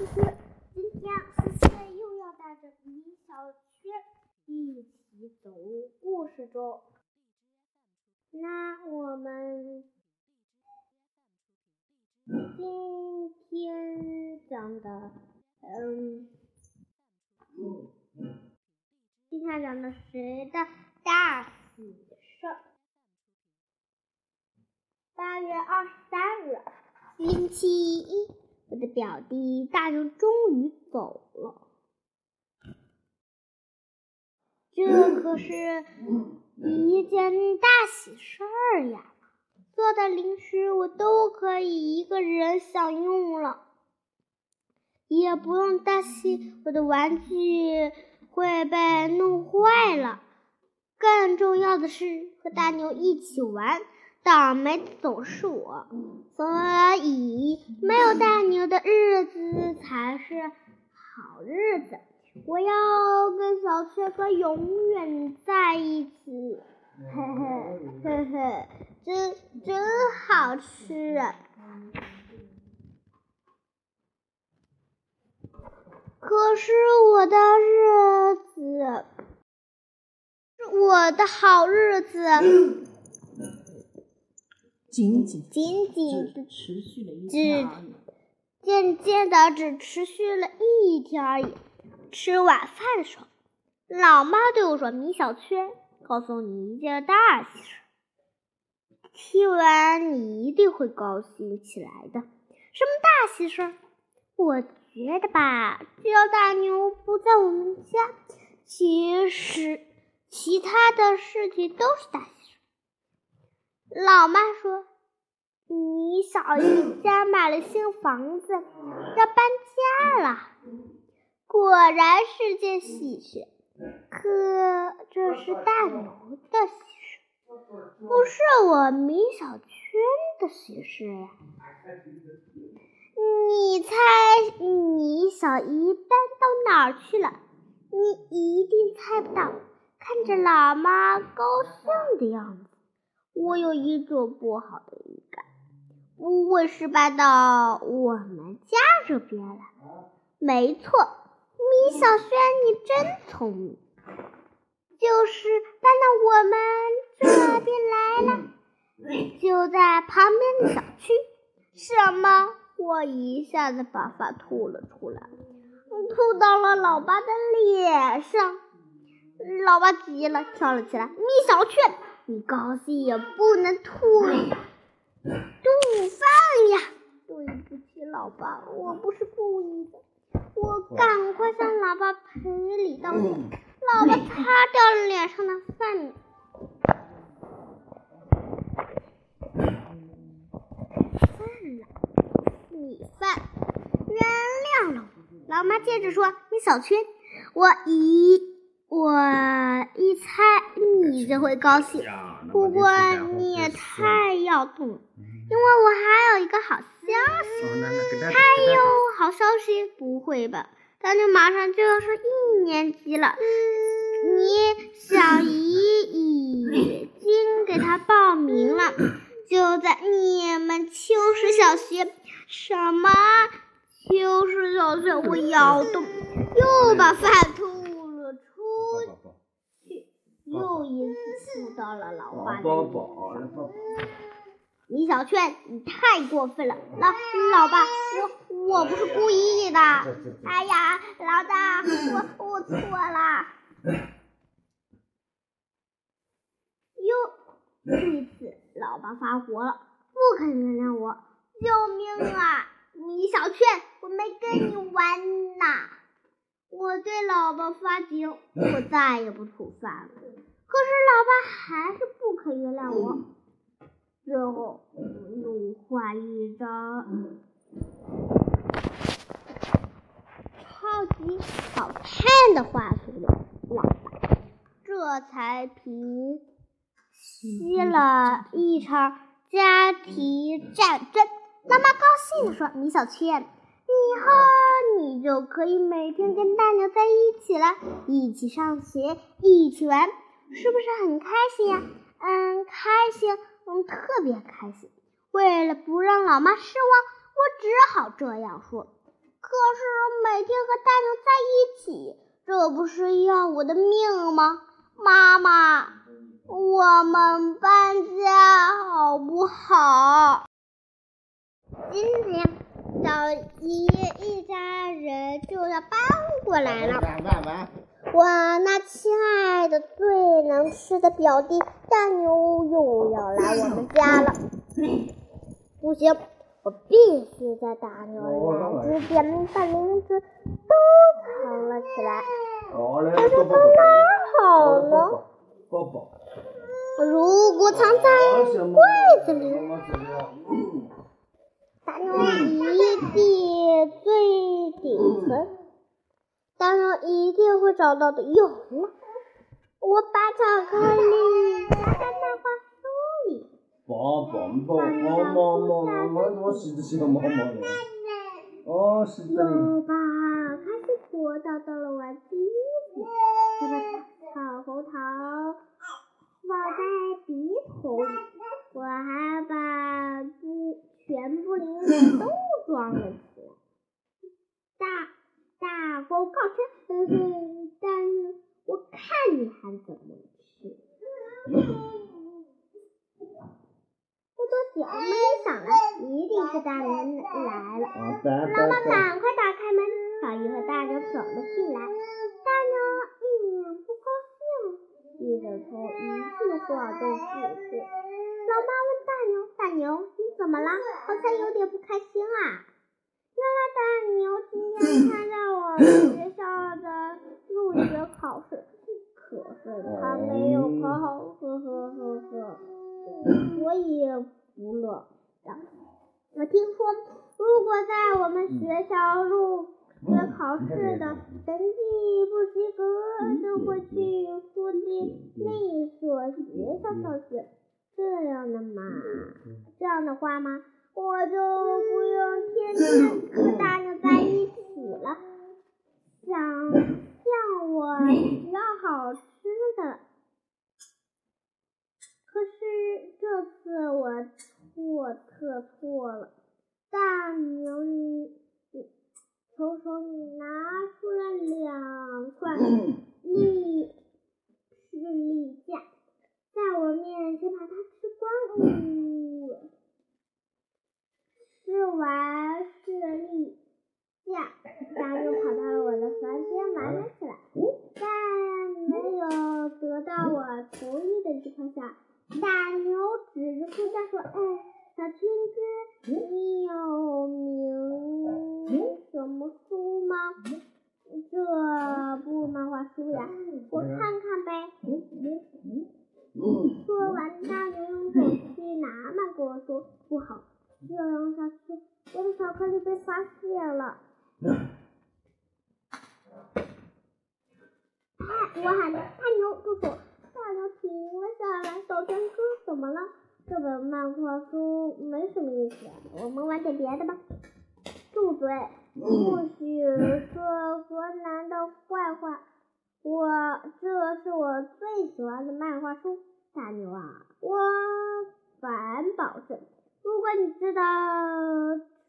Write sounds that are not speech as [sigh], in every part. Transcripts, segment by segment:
思思，今天思思又要带着米小圈一起走入故事中。那我们今天讲的，嗯，今天讲的谁的大喜事儿？八月二十三日，星期一。我的表弟大牛终于走了，这可是一件大喜事儿呀！做的零食我都可以一个人享用了，也不用担心我的玩具会被弄坏了。更重要的是，和大牛一起玩。倒霉的总是我，所以没有大牛的日子才是好日子。我要跟小帅哥永远在一起，嘿嘿嘿嘿，真真好吃。可是我的日子，我的好日子。仅仅仅仅只持续了一天而已，渐渐的只持续了一天而已。吃晚饭的时候，老妈对我说：“米小圈，告诉你一件大喜事，听完你一定会高兴起来的。什么大喜事？我觉得吧，只要大牛不在我们家，其实其他的事情都是大喜。”老妈说：“你小姨 [coughs] 家买了新房子，要搬家了，果然是件喜事。可这是大牛的喜事，不是我米小圈的喜事呀。你猜你小姨搬到哪儿去了？你一定猜不到。看着老妈高兴的样子。”我有一种不好的预感，不会是搬到我们家这边来。没错，米小轩，你真聪明，就是搬到我们这边来了，就在旁边的小区。什么？我一下子把饭吐了出来，吐到了老爸的脸上。老爸急了，跳了起来。米小圈。你高兴也不能吐吐饭呀！对不起，老爸，我不是故意的。我赶快向老爸赔礼道歉。老爸擦掉了脸上的饭。饭了，米饭，原谅了我。老妈接着说：“你小圈，我一。”我一猜你就会高兴，不过你也太要动了，因为我还有一个好消息。还有好消息？不会吧？他就马上就要上一年级了，你小姨已经给他报名了，[laughs] 就在你们秋实小学。什么？秋实小学？我摇动，又把饭吐。又一次吐到了老爸的脸上。米小圈，你太过分了！老老爸，我我不是故意的。哎呀，老大，我我错了。又这次，老爸发火了，不肯原谅我。救命啊！米小圈，我没跟你玩呐。我对老爸发警，我再也不吐饭了。可是老爸还是不肯原谅我。最后，我画一张超级好看的画给了老爸，这才平息了一场家庭战争。老妈高兴地说：“米小圈。”以后你就可以每天跟大牛在一起了，一起上学，一起玩，是不是很开心呀？嗯，开心，嗯，特别开心。为了不让老妈失望，我只好这样说。可是每天和大牛在一起，这不是要我的命吗？妈妈，我们搬家好不好？今天小姨一家人就要搬过来了。我那亲爱的、最能吃的表弟大牛又要来我们家了。不行，我必须在大牛来之前把零食都藏了起来。藏哪儿好呢？如果藏在柜子里，大牛一定最顶层，大牛一定会找到的。有了，我把巧克力夹在漫画书里。宝宝，宝宝，妈妈，我我洗着洗着妈妈了。哦，洗着哩。有吧，开始拖到到了玩具衣服，再把草红糖放在笔筒里，我还把不全部零食都装了起来。大大功告成，但我看你还怎么吃。不多久，门铃响了，一定是大牛来了。妈妈赶快打开门，小鱼和大牛走了进来。大牛一脸不高兴，低着头，一句话都不说。老妈问大牛：“大牛，你怎么了？好像有点不开心啊？”原来大牛今天参加我们学校的入学考试，可是他没有考好，呵呵呵呵，所以不乐。我听说，如果在我们学校入学考试的成绩不及格，就会去附近另一所学校上学。这样的嘛，这样的话嘛，我就不用天天 [coughs] 和大牛在一起了，想向我要好吃的。可是这次我呀，我看看呗。”说完，大牛用手去拿漫画书，不好，这样下去，我的巧克力被发现了。哎，我喊着：“大牛，住手！”大牛停了下来，小天哥怎么了？这本漫画书没什么意思，我们玩点别的吧。住嘴！不许说河南的坏话。我这是我最喜欢的漫画书，大牛啊，我敢保证，如果你知道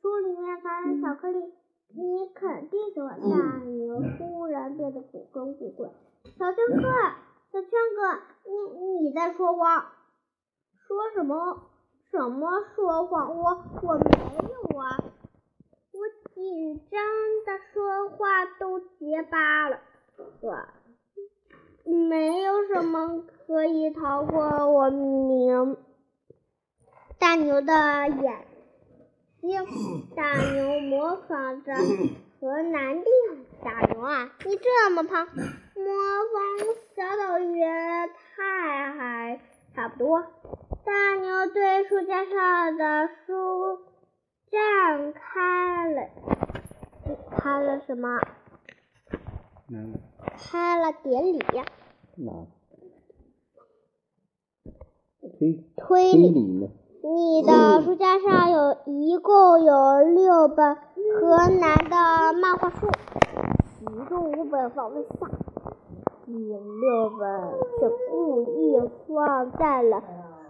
书里面含巧克力，你肯定喜欢。大牛忽然变得古怪古怪，小圈哥。小圈哥，你你在说谎？说什么？什么说谎？我我没有啊！我紧张的说话都结巴了。我没有什么可以逃过我明大牛的眼睛。[laughs] 大牛模仿着 [laughs] 河南的大牛啊，你这么胖。[laughs] 模仿小岛鱼太还差不多。大牛对书架上的书展开了，开了什么？开了典礼呀。推推理。你的书架上有一共有六本河南的漫画书，其中五本放不下，第六本却故意放在了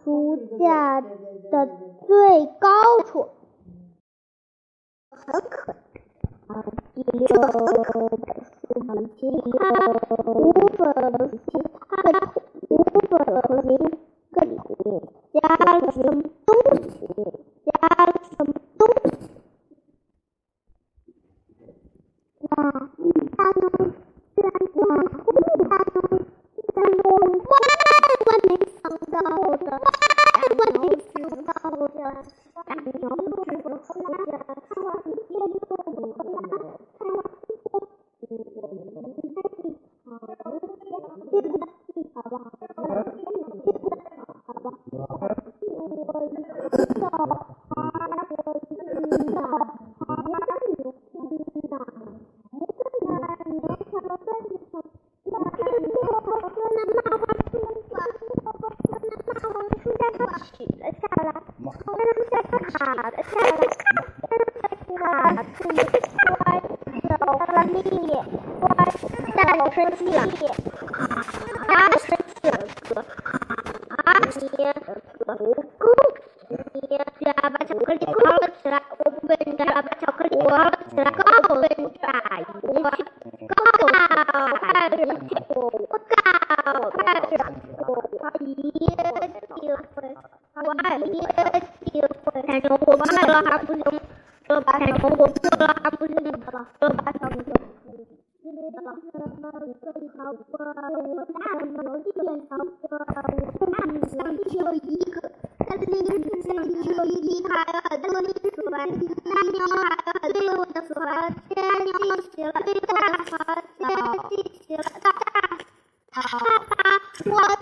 书架的最高处，很可。啊，第六本书比其他五本其他五本和零加了什？Iya, suamiku. Iya, siapa coklat di kolot, siapa coklat di kolot, siapa 进行了大桃的进行了大桃。我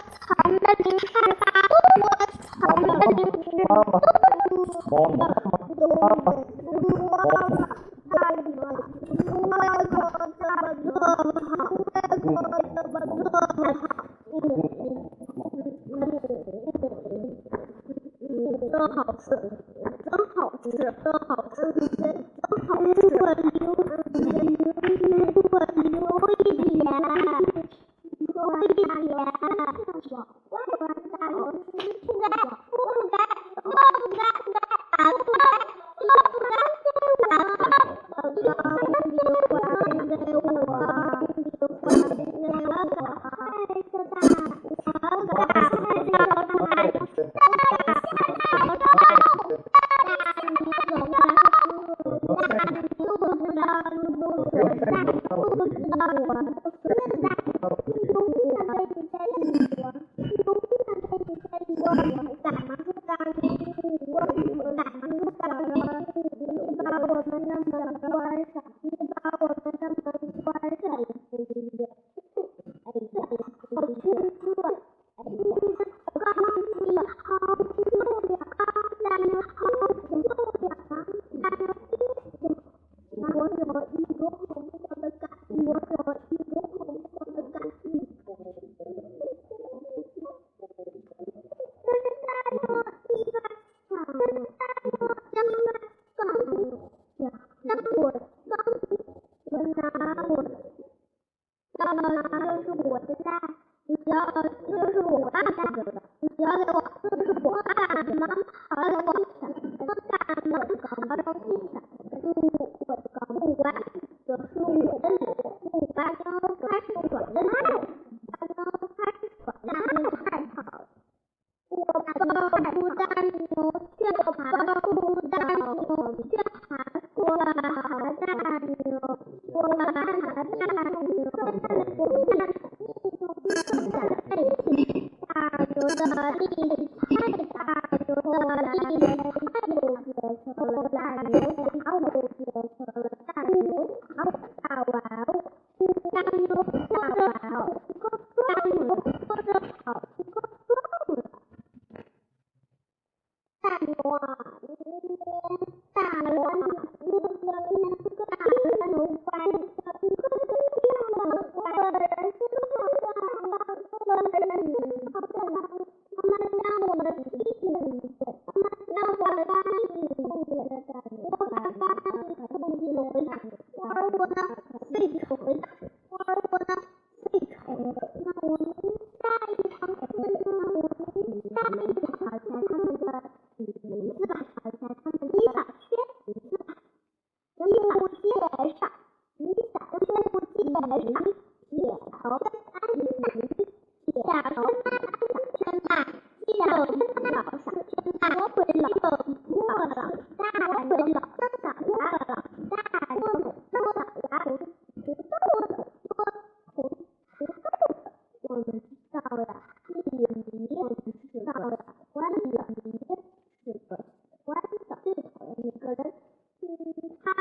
他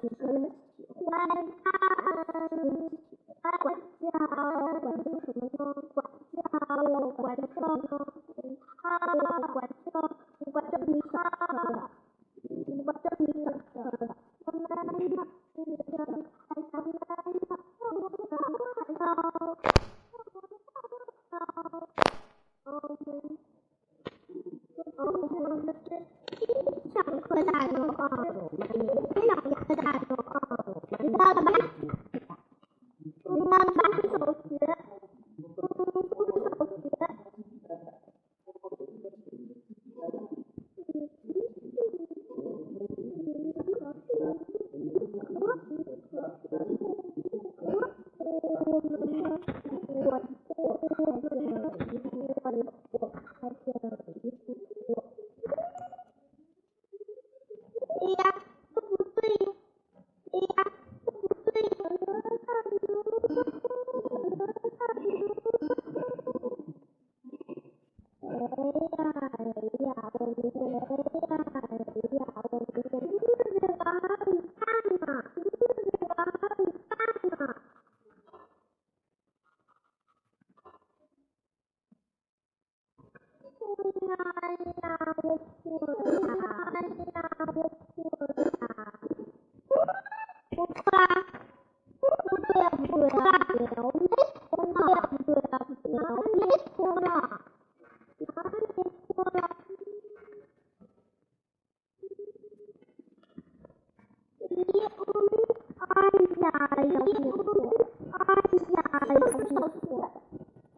只喜欢他只喜欢管教管教什么都管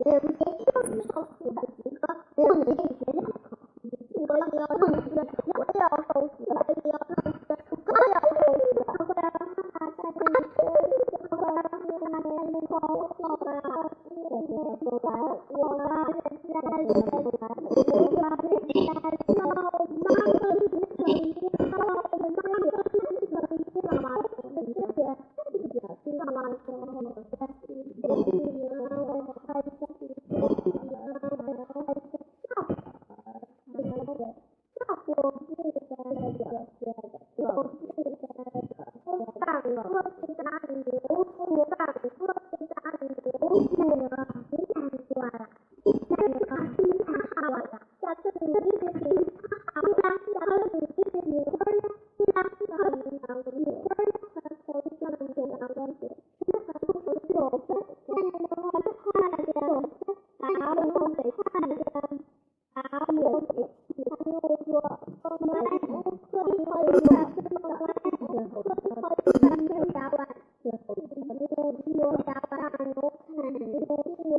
him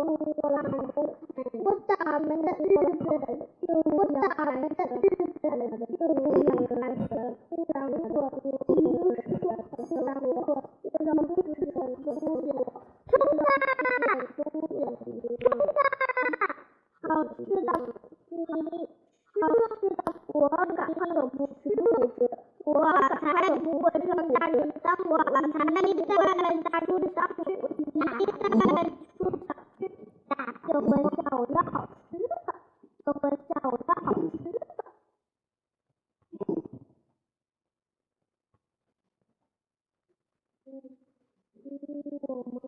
我懒，我倒霉的日子。我们。